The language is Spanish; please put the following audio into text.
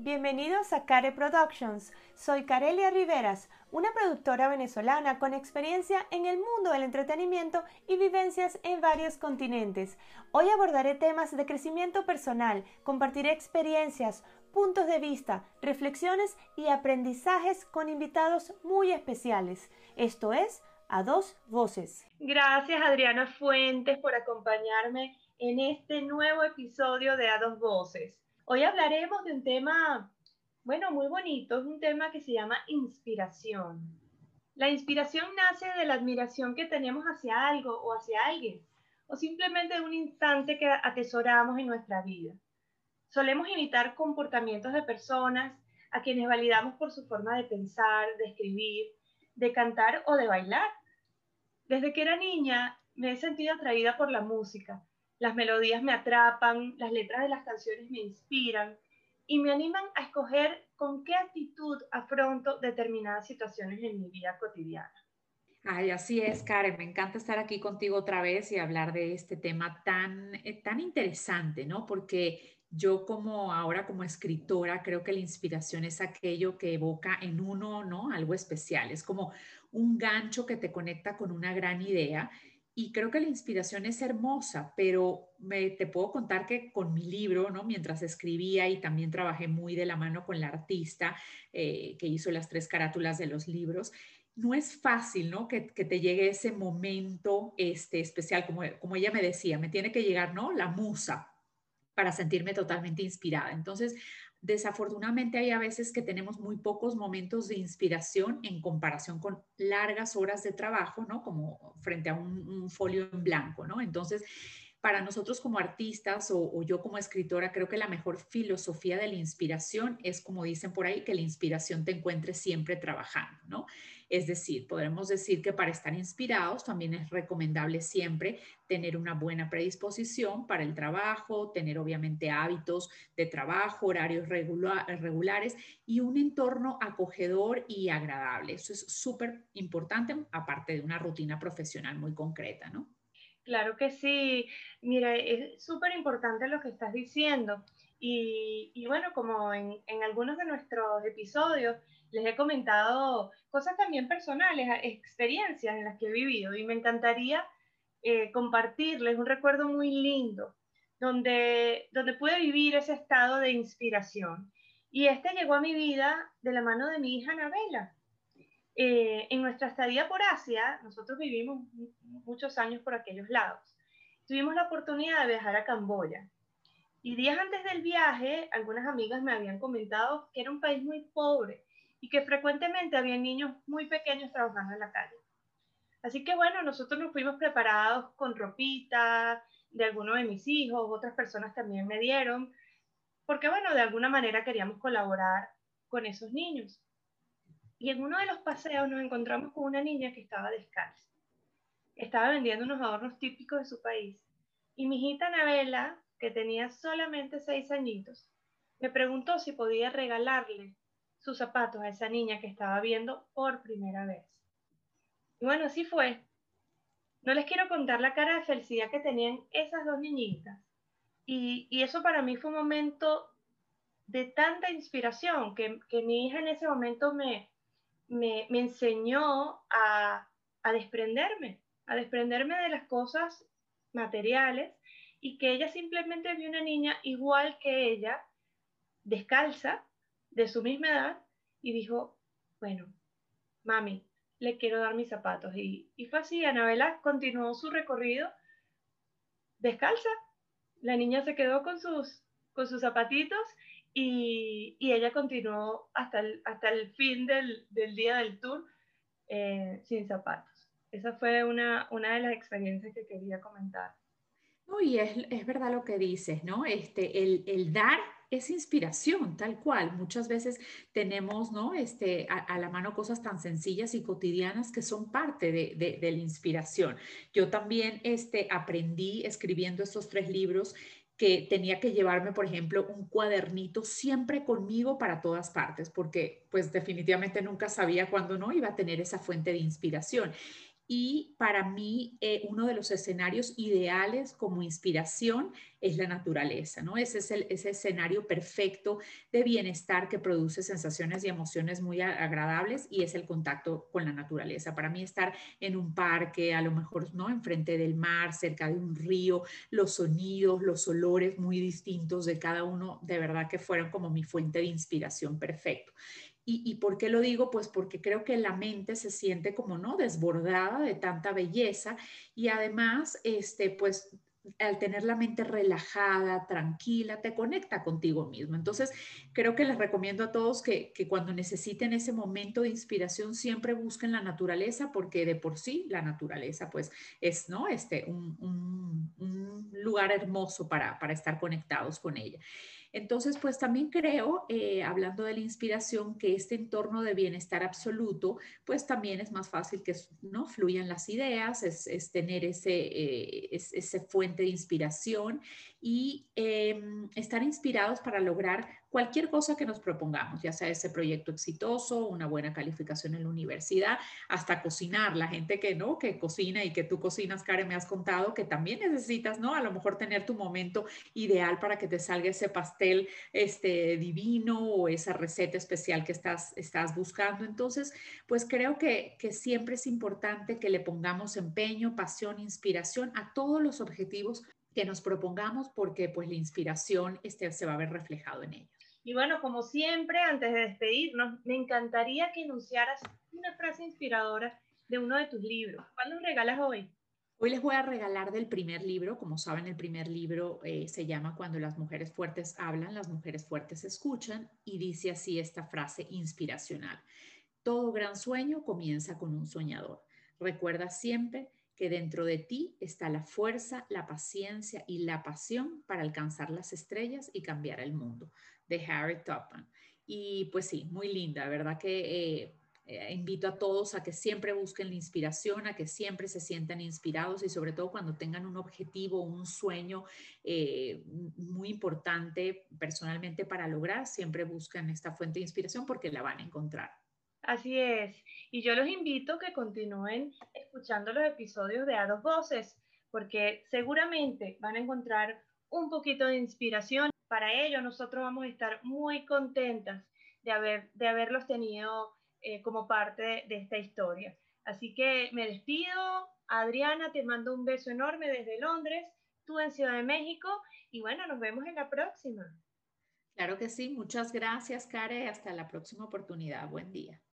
Bienvenidos a Care Productions. Soy Carelia Riveras, una productora venezolana con experiencia en el mundo del entretenimiento y vivencias en varios continentes. Hoy abordaré temas de crecimiento personal, compartiré experiencias, puntos de vista, reflexiones y aprendizajes con invitados muy especiales. Esto es A Dos Voces. Gracias Adriana Fuentes por acompañarme en este nuevo episodio de A Dos Voces. Hoy hablaremos de un tema, bueno, muy bonito, es un tema que se llama inspiración. La inspiración nace de la admiración que tenemos hacia algo o hacia alguien, o simplemente de un instante que atesoramos en nuestra vida. Solemos imitar comportamientos de personas a quienes validamos por su forma de pensar, de escribir, de cantar o de bailar. Desde que era niña me he sentido atraída por la música las melodías me atrapan, las letras de las canciones me inspiran y me animan a escoger con qué actitud afronto determinadas situaciones en mi vida cotidiana. Ay, así es, Karen. Me encanta estar aquí contigo otra vez y hablar de este tema tan, eh, tan interesante, ¿no? Porque yo como ahora como escritora creo que la inspiración es aquello que evoca en uno, ¿no? Algo especial. Es como un gancho que te conecta con una gran idea y creo que la inspiración es hermosa, pero me, te puedo contar que con mi libro, ¿no? mientras escribía y también trabajé muy de la mano con la artista eh, que hizo las tres carátulas de los libros, no es fácil, ¿no? Que, que, te llegue ese momento este, especial, como, como ella me decía, me tiene que llegar, ¿no? La musa para sentirme totalmente inspirada. Entonces, Desafortunadamente hay a veces que tenemos muy pocos momentos de inspiración en comparación con largas horas de trabajo, ¿no? Como frente a un, folio en blanco, ¿no? Entonces, para nosotros como artistas o, yo como escritora, creo que la mejor filosofía de la inspiración es, como dicen por ahí, que la inspiración te encuentre siempre trabajando, ¿no? Es decir, podremos decir que para estar inspirados también es recomendable siempre tener una buena predisposición para el trabajo, tener obviamente hábitos de trabajo, horarios regulares y un entorno acogedor y agradable. Eso es súper importante, aparte de una rutina profesional muy concreta, ¿no? Claro que sí. Mira, es súper importante lo que estás diciendo. Y, bueno, como en, algunos de nuestros episodios, les he comentado cosas también personales, experiencias en las que he vivido y me encantaría eh, compartirles un recuerdo muy lindo donde, donde pude vivir ese estado de inspiración. Y este llegó a mi vida de la mano de mi hija Anabela. Eh, en nuestra estadía por Asia, nosotros vivimos muchos años por aquellos lados. Tuvimos la oportunidad de viajar a Camboya. Y días antes del viaje, algunas amigas me habían comentado que era un país muy pobre y que frecuentemente había niños muy pequeños trabajando en la calle. Así que bueno, nosotros nos fuimos preparados con ropita de alguno de mis hijos, otras personas también me dieron, porque bueno, de alguna manera queríamos colaborar con esos niños. Y en uno de los paseos nos encontramos con una niña que estaba descalza. Estaba vendiendo unos adornos típicos de su país. Y mi hijita Anabela, que tenía solamente seis añitos, me preguntó si podía regalarle sus zapatos a esa niña que estaba viendo por primera vez. Y bueno, así fue. No les quiero contar la cara de felicidad que tenían esas dos niñitas. Y, eso para mí fue un momento de tanta inspiración que, mi hija en ese momento me, me, enseñó a, a desprenderme, a desprenderme de las cosas materiales y que ella simplemente vio una niña igual que ella, descalza, de su misma edad y dijo, bueno, mami, le quiero dar mis zapatos. Y, fue así, Anabela continuó su recorrido descalza. La niña se quedó con sus, con sus zapatitos y, ella continuó hasta el, hasta el fin del, del día del tour eh, sin zapatos. Esa fue una, una de las experiencias que quería comentar. y es, es, verdad lo que dices, ¿no? Este, el, el dar es inspiración, tal cual. Muchas veces tenemos ¿no? este, a, la mano cosas tan sencillas y cotidianas que son parte de, la inspiración. Yo también este, aprendí escribiendo estos tres libros que tenía que llevarme, por ejemplo, un cuadernito siempre conmigo para todas partes, porque pues definitivamente nunca sabía cuándo no iba a tener esa fuente de inspiración. Y para mí, eh, uno de los escenarios ideales como inspiración es la naturaleza, ¿no? Ese es el ese escenario perfecto de bienestar que produce sensaciones y emociones muy agradables y es el contacto con la naturaleza. Para mí estar en un parque, a lo mejor, ¿no? Enfrente del mar, cerca de un río, los sonidos, los olores muy distintos de cada uno, de verdad que fueron como mi fuente de inspiración perfecto. ¿Y, por qué lo digo? Pues porque creo que la mente se siente como, ¿no? Desbordada de tanta belleza y además, este, pues al tener la mente relajada, tranquila, te conecta contigo mismo. Entonces, creo que les recomiendo a todos que, cuando necesiten ese momento de inspiración, siempre busquen la naturaleza, porque de por sí la naturaleza, pues, es, ¿no? Este, un, un lugar hermoso para, para estar conectados con ella. Entonces, pues también creo, eh, hablando de la inspiración, que este entorno de bienestar absoluto, pues también es más fácil que no fluyan las ideas, es, tener ese, eh, ese fuente de inspiración y em, estar inspirados para lograr cualquier cosa que nos propongamos, ya sea ese proyecto exitoso, una buena calificación en la universidad, hasta cocinar. La gente que no, que cocina y que tú cocinas, Karen, me has contado que también necesitas, ¿no? A lo mejor tener tu momento ideal para que te salga ese pastel este, divino o esa receta especial que estás, estás buscando. Entonces, pues creo que, que siempre es importante que le pongamos empeño, pasión, inspiración a todos los objetivos que nos propongamos porque pues la inspiración este, se va a ver reflejado en ellos. Y bueno, como siempre, antes de despedirnos, me encantaría que enunciaras una frase inspiradora de uno de tus libros. ¿Cuál nos regalas hoy? Hoy les voy a regalar del primer libro. Como saben, el primer libro eh, se llama Cuando las mujeres fuertes hablan, las mujeres fuertes escuchan y dice así esta frase inspiracional. Todo gran sueño comienza con un soñador. Recuerda siempre que dentro de ti está la fuerza, la paciencia y la pasión para alcanzar las estrellas y cambiar el mundo de Harry Topman. Y pues sí, muy linda, ¿verdad? Que eh, eh, invito a todos a que siempre busquen la inspiración, a que siempre se sientan inspirados y sobre todo cuando tengan un objetivo, un sueño eh, muy importante personalmente para lograr, siempre busquen esta fuente de inspiración porque la van a encontrar. Así es. Y yo los invito a que continúen escuchando los episodios de A Dos Voces, porque seguramente van a encontrar un poquito de inspiración para ello nosotros vamos a estar muy contentas de, haber, de haberlos tenido eh, como parte de, esta historia. Así que me despido. Adriana, te mando un beso enorme desde Londres, tú en Ciudad de México y bueno, nos vemos en la próxima. Claro que sí, muchas gracias, Care. Hasta la próxima oportunidad. Buen día.